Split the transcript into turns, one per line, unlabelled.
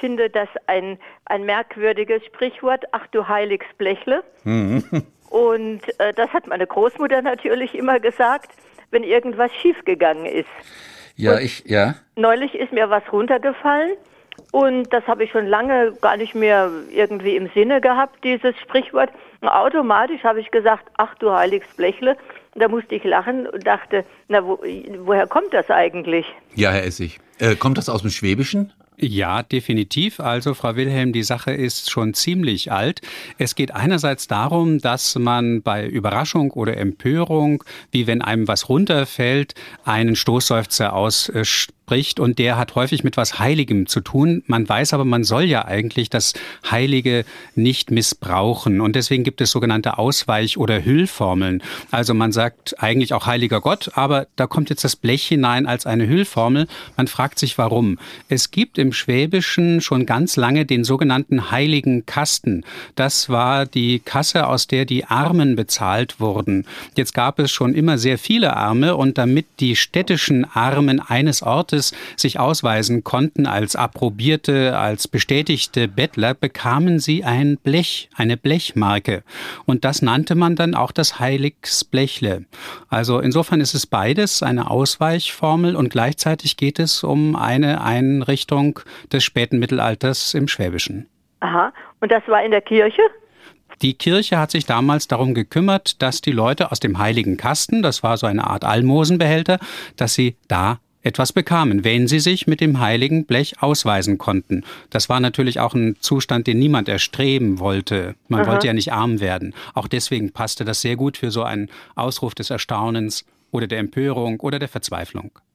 finde das ein, ein merkwürdiges Sprichwort, ach du heiliges Blechle. Mhm. Und äh, das hat meine Großmutter natürlich immer gesagt, wenn irgendwas schiefgegangen ist.
Ja, und ich, ja.
Neulich ist mir was runtergefallen und das habe ich schon lange gar nicht mehr irgendwie im Sinne gehabt, dieses Sprichwort. Und automatisch habe ich gesagt, ach du heiliges Blechle. Da musste ich lachen und dachte, na, wo, woher kommt das eigentlich?
Ja, Herr Essig. Äh, kommt das aus dem Schwäbischen?
Ja, definitiv. Also, Frau Wilhelm, die Sache ist schon ziemlich alt. Es geht einerseits darum, dass man bei Überraschung oder Empörung, wie wenn einem was runterfällt, einen Stoßseufzer ausspricht spricht und der hat häufig mit was Heiligem zu tun. Man weiß aber, man soll ja eigentlich das Heilige nicht missbrauchen und deswegen gibt es sogenannte Ausweich- oder Hüllformeln. Also man sagt eigentlich auch heiliger Gott, aber da kommt jetzt das Blech hinein als eine Hüllformel. Man fragt sich warum. Es gibt im Schwäbischen schon ganz lange den sogenannten heiligen Kasten. Das war die Kasse, aus der die Armen bezahlt wurden. Jetzt gab es schon immer sehr viele Arme und damit die städtischen Armen eines Ortes Staates sich ausweisen konnten als approbierte, als bestätigte Bettler, bekamen sie ein Blech, eine Blechmarke. Und das nannte man dann auch das Heiligsblechle. Also insofern ist es beides eine Ausweichformel und gleichzeitig geht es um eine Einrichtung des späten Mittelalters im Schwäbischen.
Aha. Und das war in der Kirche?
Die Kirche hat sich damals darum gekümmert, dass die Leute aus dem heiligen Kasten, das war so eine Art Almosenbehälter, dass sie da etwas bekamen, wenn sie sich mit dem heiligen Blech ausweisen konnten. Das war natürlich auch ein Zustand, den niemand erstreben wollte. Man Aha. wollte ja nicht arm werden. Auch deswegen passte das sehr gut für so einen Ausruf des Erstaunens oder der Empörung oder der Verzweiflung.